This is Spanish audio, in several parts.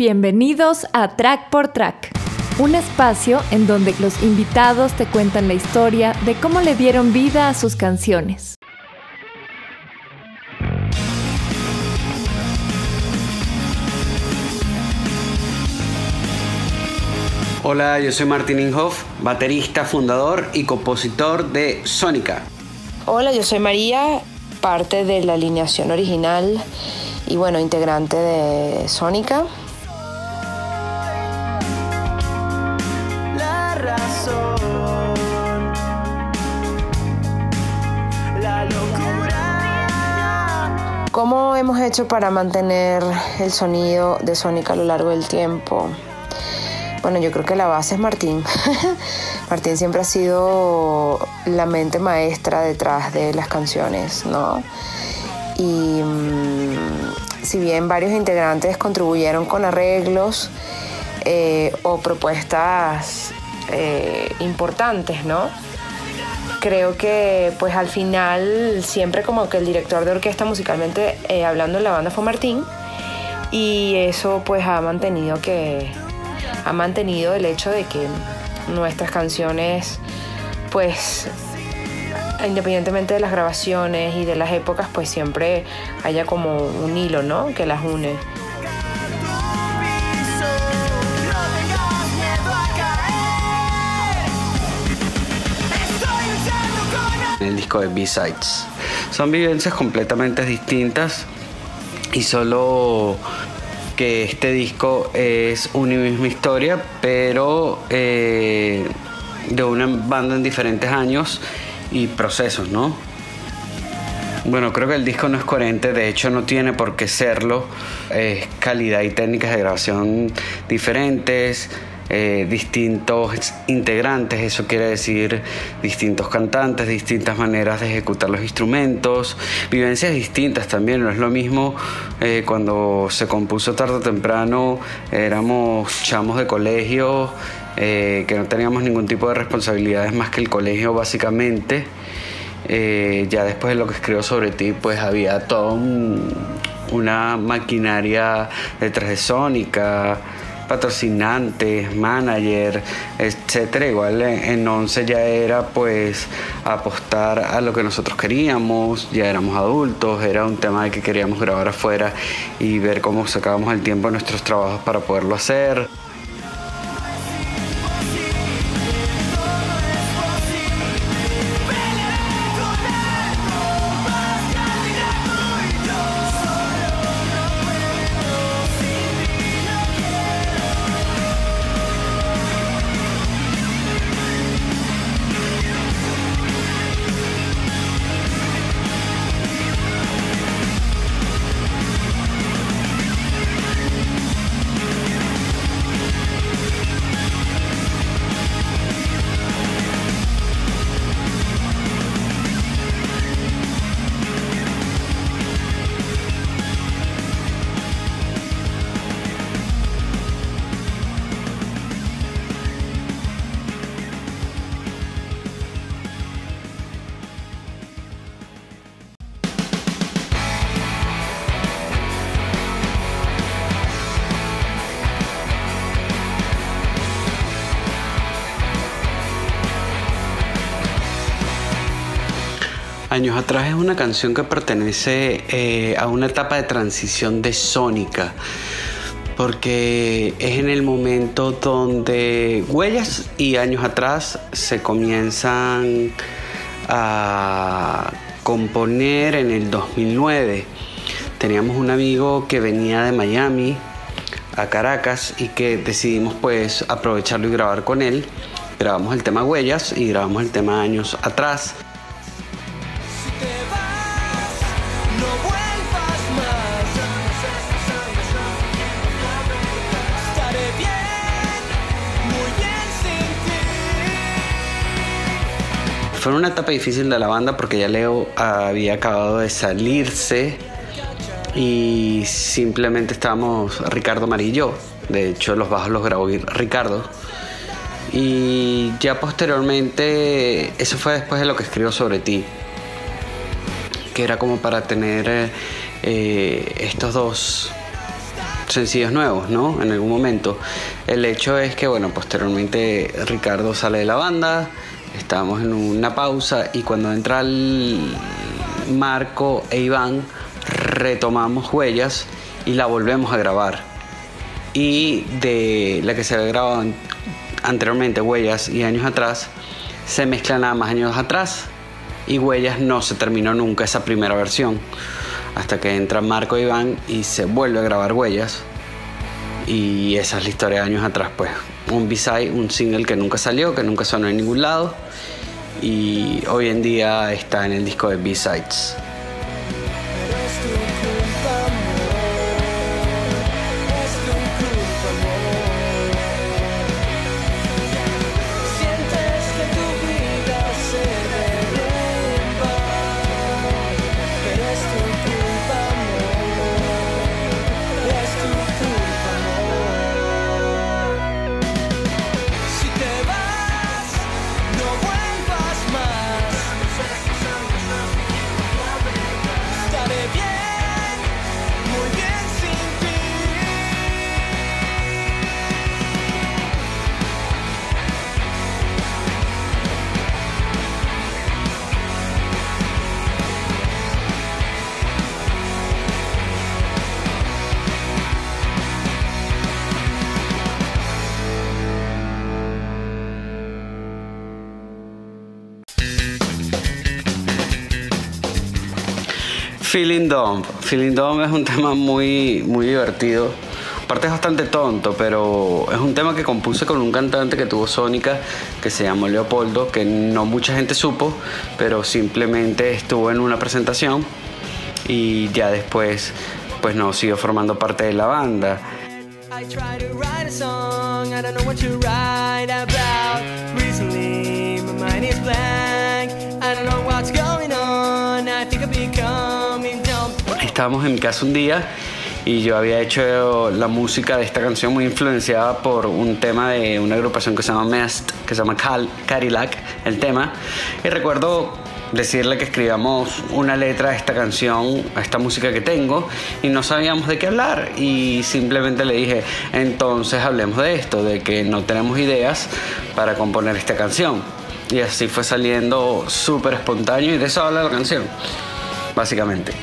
Bienvenidos a Track por Track, un espacio en donde los invitados te cuentan la historia de cómo le dieron vida a sus canciones. Hola, yo soy Martín Inhoff, baterista, fundador y compositor de Sónica. Hola, yo soy María, parte de la alineación original y bueno, integrante de Sónica. ¿Cómo hemos hecho para mantener el sonido de Sónica a lo largo del tiempo? Bueno, yo creo que la base es Martín. Martín siempre ha sido la mente maestra detrás de las canciones, ¿no? Y mm, si bien varios integrantes contribuyeron con arreglos eh, o propuestas eh, importantes, ¿no? Creo que pues al final siempre como que el director de orquesta musicalmente eh, hablando en la banda fue Martín. Y eso pues ha mantenido que ha mantenido el hecho de que nuestras canciones pues independientemente de las grabaciones y de las épocas pues siempre haya como un hilo no que las une de B-Sides. Son vivencias completamente distintas y solo que este disco es una misma historia, pero eh, de una banda en diferentes años y procesos, ¿no? Bueno, creo que el disco no es coherente, de hecho no tiene por qué serlo. Es calidad y técnicas de grabación diferentes, eh, distintos integrantes, eso quiere decir distintos cantantes, distintas maneras de ejecutar los instrumentos, vivencias distintas también, no es lo mismo eh, cuando se compuso tarde o temprano, éramos chamos de colegio, eh, que no teníamos ningún tipo de responsabilidades más que el colegio básicamente. ya después de lo que escribo sobre ti, pues había toda una maquinaria detrás de Sónica, patrocinantes, manager, etcétera. Igual en Once ya era pues apostar a lo que nosotros queríamos, ya éramos adultos, era un tema de que queríamos grabar afuera y ver cómo sacábamos el tiempo en nuestros trabajos para poderlo hacer. Años atrás es una canción que pertenece eh, a una etapa de transición de Sónica, porque es en el momento donde Huellas y años atrás se comienzan a componer en el 2009. Teníamos un amigo que venía de Miami a Caracas y que decidimos pues aprovecharlo y grabar con él. Grabamos el tema Huellas y grabamos el tema Años atrás. Una etapa difícil de la banda porque ya Leo había acabado de salirse y simplemente estábamos Ricardo Amarillo. De hecho, los bajos los grabó Ricardo. Y ya posteriormente, eso fue después de lo que escribo sobre ti, que era como para tener eh, estos dos sencillos nuevos, ¿no? En algún momento. El hecho es que, bueno, posteriormente Ricardo sale de la banda, estábamos en una pausa y cuando entra el Marco e Iván retomamos huellas y la volvemos a grabar. Y de la que se había grabado anteriormente, huellas y años atrás, se mezclan nada más años atrás y huellas no se terminó nunca esa primera versión hasta que entra Marco e Iván y se vuelve a grabar huellas y esa es la historia de años atrás pues un B-side, un single que nunca salió, que nunca sonó en ningún lado y hoy en día está en el disco de B-sides. Feeling Dumb. Feeling Dumb es un tema muy, muy divertido. Aparte es bastante tonto, pero es un tema que compuse con un cantante que tuvo Sónica, que se llamó Leopoldo, que no mucha gente supo, pero simplemente estuvo en una presentación y ya después pues no siguió formando parte de la banda. Estábamos en mi casa un día y yo había hecho la música de esta canción muy influenciada por un tema de una agrupación que se llama Mest, que se llama Cadillac, el tema. Y recuerdo decirle que escribamos una letra a esta canción, a esta música que tengo, y no sabíamos de qué hablar. Y simplemente le dije, entonces hablemos de esto, de que no tenemos ideas para componer esta canción. Y así fue saliendo súper espontáneo y de eso habla la canción, básicamente.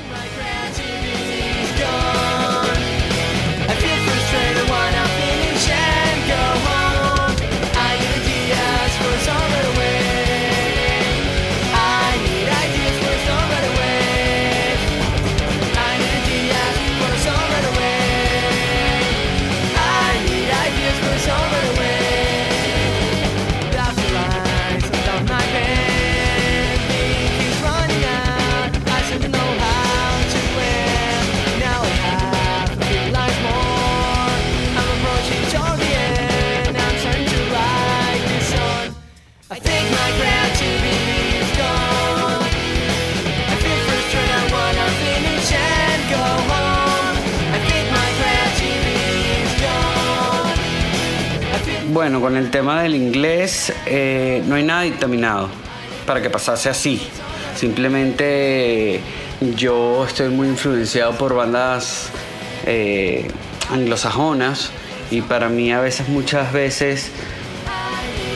Bueno, con el tema del inglés eh, no hay nada dictaminado para que pasase así. Simplemente yo estoy muy influenciado por bandas eh, anglosajonas y para mí a veces, muchas veces,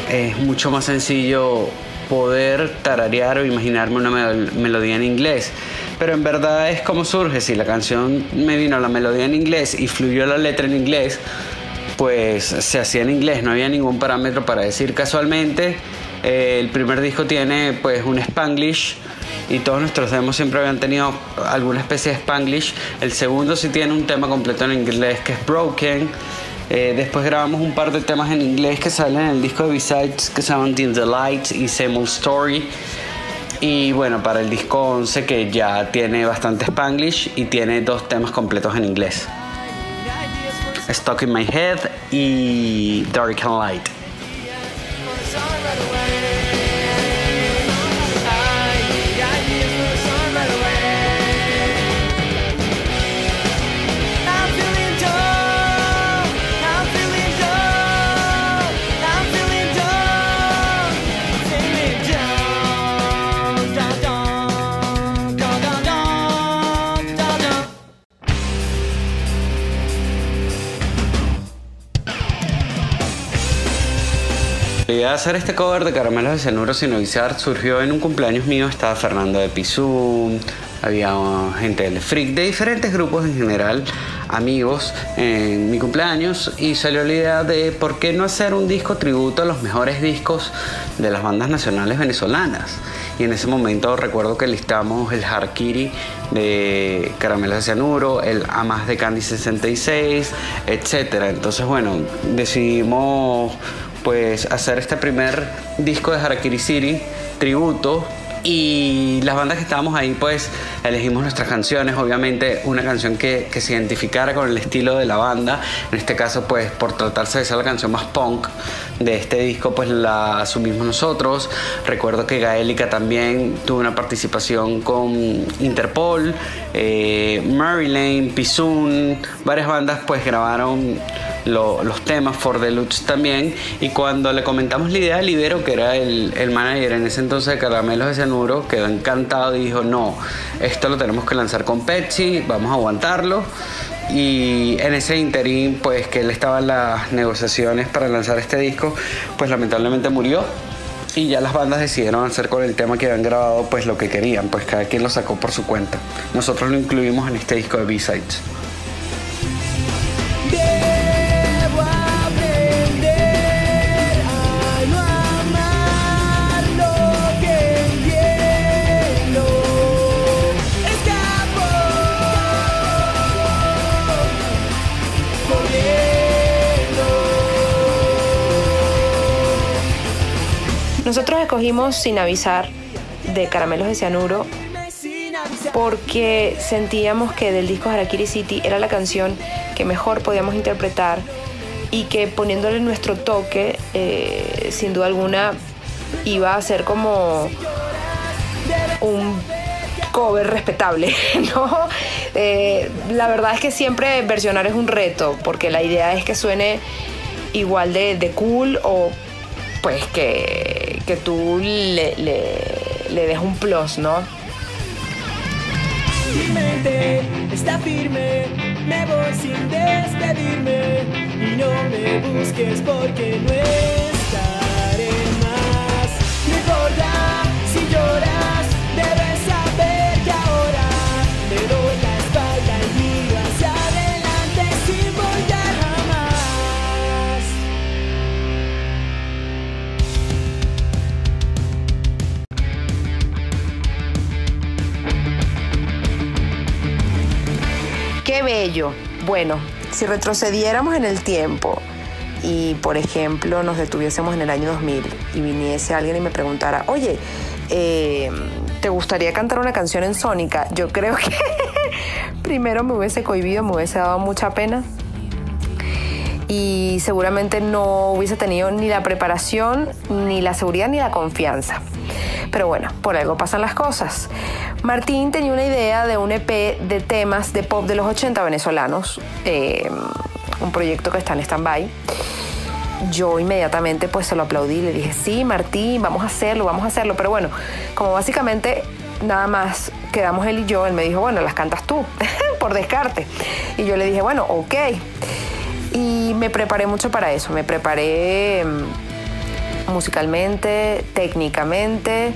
es mucho más sencillo poder tararear o imaginarme una melodía en inglés. Pero en verdad es como surge. Si la canción me vino la melodía en inglés y fluyó la letra en inglés, pues se hacía en inglés, no había ningún parámetro para decir casualmente. Eh, el primer disco tiene pues un spanglish y todos nuestros demos siempre habían tenido alguna especie de spanglish. El segundo sí tiene un tema completo en inglés que es Broken. Eh, después grabamos un par de temas en inglés que salen en el disco de B-Sides que se llaman The Light y Same Old Story. Y bueno, para el disco 11 que ya tiene bastante spanglish y tiene dos temas completos en inglés. Stuck in My Head y Dark and Light. Hacer este cover de Caramelos de Cianuro sin avisar surgió en un cumpleaños mío. Estaba Fernando de Pizú, había gente del Freak, de diferentes grupos en general, amigos en mi cumpleaños y salió la idea de por qué no hacer un disco tributo a los mejores discos de las bandas nacionales venezolanas. Y en ese momento recuerdo que listamos el Harkiri de Caramelos de Cianuro, el Amas de Candy 66, etc. Entonces, bueno, decidimos pues hacer este primer disco de Harakiri City, tributo. Y las bandas que estábamos ahí, pues elegimos nuestras canciones, obviamente una canción que, que, se identificara con el estilo de la banda. En este caso, pues por tratarse de ser la canción más punk de este disco, pues la asumimos nosotros. Recuerdo que Gaélica también tuvo una participación con Interpol, eh, Marilyn, Pizun, varias bandas pues grabaron los temas, For Deluxe también. Y cuando le comentamos la idea a Libero, que era el, el manager en ese entonces de Caramelos de Cianuro, quedó encantado y dijo: No, esto lo tenemos que lanzar con Pepsi, vamos a aguantarlo. Y en ese interín, pues que él estaba en las negociaciones para lanzar este disco, pues lamentablemente murió y ya las bandas decidieron hacer con el tema que habían grabado pues lo que querían, pues cada quien lo sacó por su cuenta. Nosotros lo incluimos en este disco de B-Sides. Nosotros escogimos Sin avisar de Caramelos de Cianuro porque sentíamos que del disco Harakiri City era la canción que mejor podíamos interpretar y que poniéndole nuestro toque, eh, sin duda alguna, iba a ser como un cover respetable, ¿no? Eh, la verdad es que siempre versionar es un reto, porque la idea es que suene igual de, de cool o pues que, que tú le, le, le des un plus, ¿no? Está firme, me voy sin despedirme y no me busques porque no estaré Bueno, si retrocediéramos en el tiempo y, por ejemplo, nos detuviésemos en el año 2000 y viniese alguien y me preguntara, oye, eh, ¿te gustaría cantar una canción en Sónica? Yo creo que primero me hubiese cohibido, me hubiese dado mucha pena y seguramente no hubiese tenido ni la preparación, ni la seguridad, ni la confianza. Pero bueno, por algo pasan las cosas. Martín tenía una idea de un EP de temas de pop de los 80 venezolanos, eh, un proyecto que está en stand-by. Yo inmediatamente pues se lo aplaudí, le dije, sí, Martín, vamos a hacerlo, vamos a hacerlo. Pero bueno, como básicamente nada más quedamos él y yo, él me dijo, bueno, las cantas tú, por descarte. Y yo le dije, bueno, ok. Y me preparé mucho para eso, me preparé mm, musicalmente, técnicamente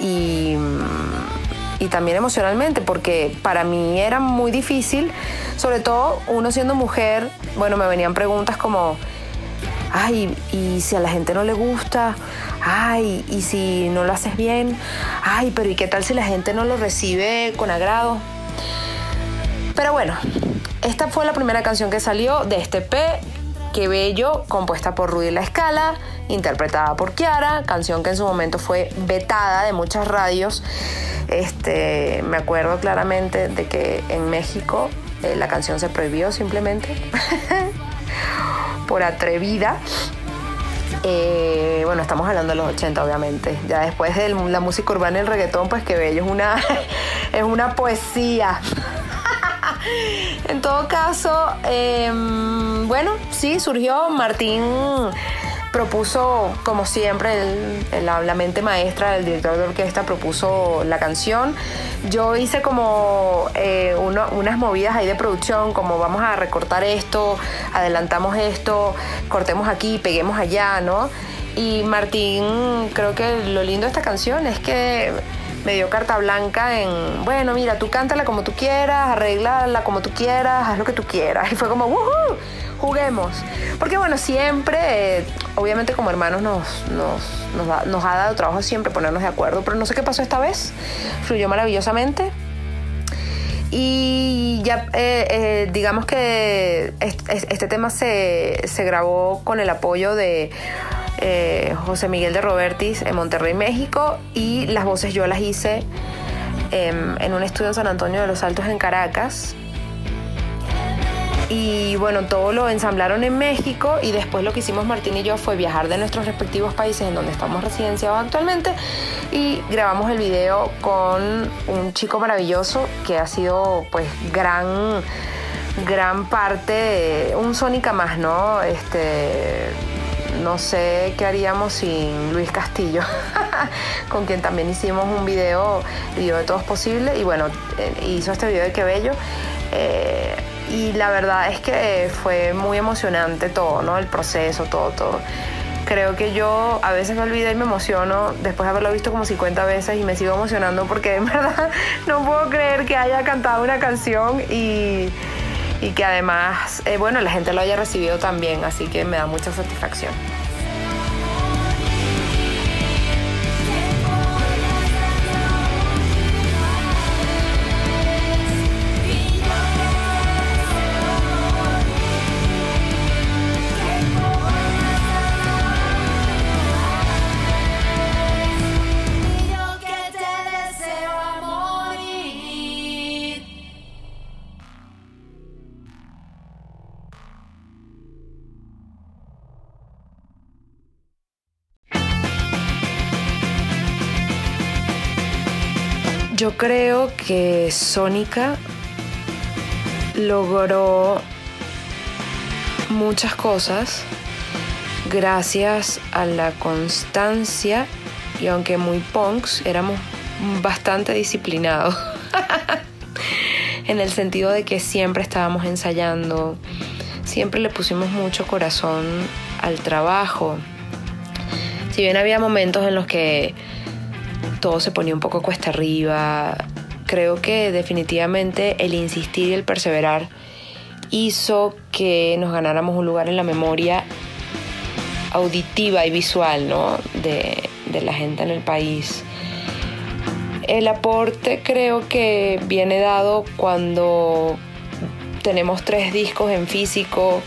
y, mm, y también emocionalmente, porque para mí era muy difícil, sobre todo uno siendo mujer, bueno, me venían preguntas como, ay, y si a la gente no le gusta, ay, y si no lo haces bien, ay, pero ¿y qué tal si la gente no lo recibe con agrado? Pero bueno, esta fue la primera canción que salió de este P. Qué bello, compuesta por Rudy La Escala, interpretada por Kiara, canción que en su momento fue vetada de muchas radios. Este, me acuerdo claramente de que en México eh, la canción se prohibió simplemente por atrevida. Eh, bueno, estamos hablando de los 80, obviamente. Ya después de la música urbana y el reggaetón, pues qué bello, es una, es una poesía. en todo caso, eh, bueno, sí, surgió. Martín propuso, como siempre, la mente maestra del director de orquesta propuso la canción. Yo hice como eh, unas movidas ahí de producción, como vamos a recortar esto, adelantamos esto, cortemos aquí, peguemos allá, ¿no? Y Martín, creo que lo lindo de esta canción es que me dio carta blanca en, bueno, mira, tú cántala como tú quieras, arréglala como tú quieras, haz lo que tú quieras. Y fue como, ¡woohoo! Juguemos. Porque bueno, siempre, eh, obviamente como hermanos nos, nos, nos ha dado trabajo siempre ponernos de acuerdo, pero no sé qué pasó esta vez. Fluyó maravillosamente. Y ya, eh, eh, digamos que este, tema se, se, grabó con el apoyo de eh, José Miguel de Robertis en Monterrey, México, y las voces yo las hice em, en un estudio en San Antonio de los Altos en Caracas. Y bueno, todo lo ensamblaron en México y después lo que hicimos Martín y yo fue viajar de nuestros respectivos países en donde estamos residenciados actualmente y grabamos el video con un chico maravilloso que ha sido pues gran gran parte un Sónica más, ¿no? Este no sé qué haríamos sin Luis Castillo, con quien también hicimos un video, video de todos posibles, y bueno, eh, hizo este video de Qué Bello. Eh, y la verdad es que fue muy emocionante todo, ¿no? El proceso, todo, todo. Creo que yo a veces me olvido y me emociono después de haberlo visto como 50 veces y me sigo emocionando porque en verdad no puedo creer que haya cantado una canción y, y que además, eh, bueno, la gente lo haya recibido también, así que me da mucha satisfacción. Yo creo que Sónica logró muchas cosas gracias a la constancia y aunque muy punks, éramos bastante disciplinados. en el sentido de que siempre estábamos ensayando, siempre le pusimos mucho corazón al trabajo. Si bien había momentos en los que todo se ponía un poco cuesta arriba. Creo que definitivamente el insistir y el perseverar hizo que nos ganáramos un lugar en la memoria auditiva y visual ¿no? de, la gente en el país. El aporte creo que viene dado cuando tenemos tres discos en físico,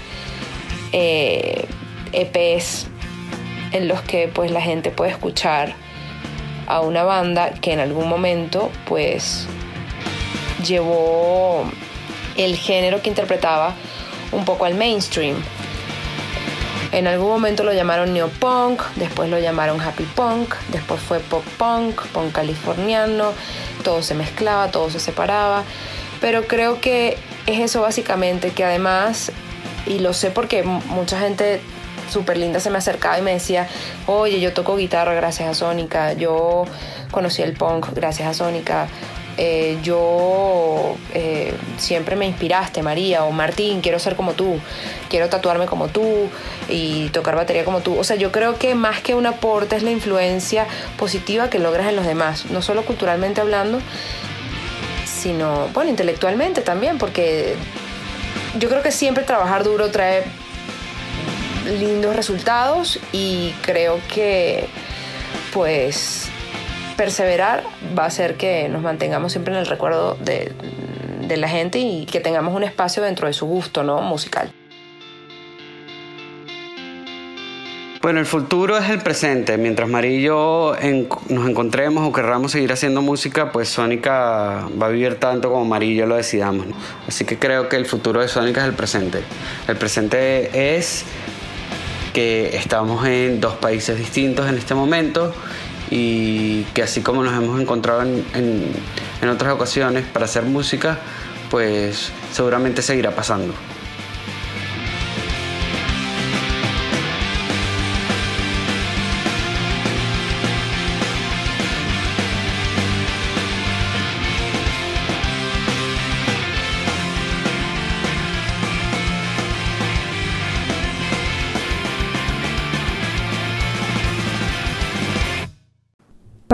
EPs, eh, e en los que pues la gente puede escuchar a una banda que en algún momento pues llevó el género que interpretaba un poco al mainstream. En algún momento lo llamaron neopunk, después lo llamaron happy punk, después fue pop punk, punk californiano, todo se mezclaba, todo se separaba, pero creo que es eso básicamente, que además, y lo sé porque mucha gente súper linda se me acercaba y me decía, oye, yo toco guitarra gracias a Sónica, yo conocí el punk gracias a Sónica, eh, yo eh, siempre me inspiraste, María o Martín, quiero ser como tú, quiero tatuarme como tú y tocar batería como tú. O sea, yo creo que más que un aporte es la influencia positiva que logras en los demás, no solo culturalmente hablando, sino, bueno, intelectualmente también, porque yo creo que siempre trabajar duro trae lindos resultados y creo que pues perseverar va a hacer que nos mantengamos siempre en el recuerdo de, de la gente y que tengamos un espacio dentro de su gusto ¿no? musical. Bueno, el futuro es el presente. Mientras María nos encontremos o querramos seguir haciendo música, pues Sónica va a vivir tanto como María y yo lo decidamos. Así que creo que el futuro de Sónica es el presente. El presente es que estamos en dos países distintos en este momento y que así como nos hemos encontrado en, en otras ocasiones para hacer música, pues seguramente seguirá pasando.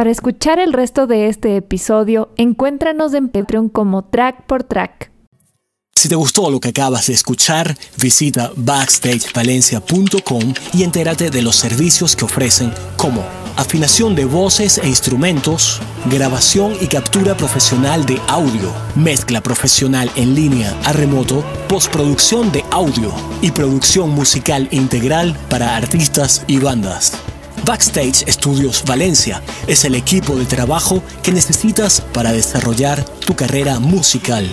Para escuchar el resto de este episodio, encuéntranos en Patreon como Track por Track. Si te gustó lo que acabas de escuchar, visita backstagevalencia.com y entérate de los servicios que ofrecen como afinación de voces e instrumentos, grabación y captura profesional de audio, mezcla profesional en línea a remoto, postproducción de audio y producción musical integral para artistas y bandas. Backstage Studios Valencia es el equipo de trabajo que necesitas para desarrollar tu carrera musical.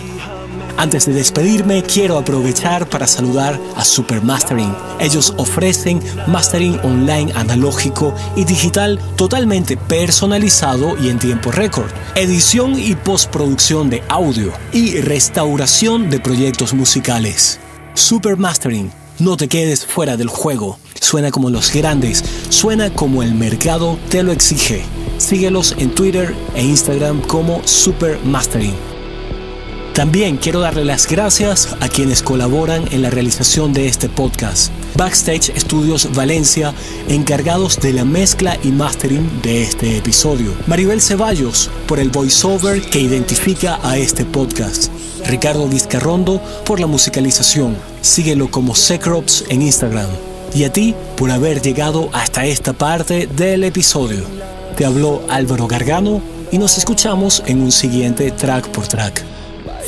Antes de despedirme, quiero aprovechar para saludar a Supermastering. Ellos ofrecen mastering online analógico y digital totalmente personalizado y en tiempo récord, edición y postproducción de audio y restauración de proyectos musicales. Supermastering, no te quedes fuera del juego. Suena como los grandes, suena como el mercado te lo exige. Síguelos en Twitter e Instagram como Supermastering. También quiero darle las gracias a quienes colaboran en la realización de este podcast. Backstage Studios Valencia, encargados de la mezcla y mastering de este episodio. Maribel Ceballos, por el voiceover que identifica a este podcast. Ricardo Vizcarrondo, por la musicalización. Síguelo como Secrops en Instagram. Y a ti por haber llegado hasta esta parte del episodio. Te habló Álvaro Gargano y nos escuchamos en un siguiente track por track.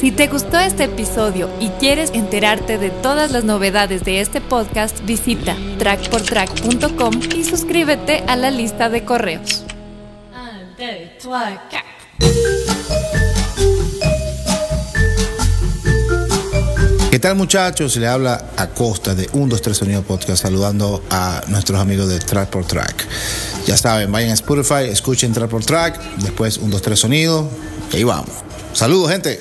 Si te gustó este episodio y quieres enterarte de todas las novedades de este podcast, visita trackportrack.com y suscríbete a la lista de correos. ¿Qué tal muchachos? Le habla Acosta de 1, 2, 3 Sonido Podcast saludando a nuestros amigos de Track por Track. Ya saben, vayan a Spotify, escuchen Track por Track, después 1, 2, 3 Sonido y ahí vamos. Saludos gente.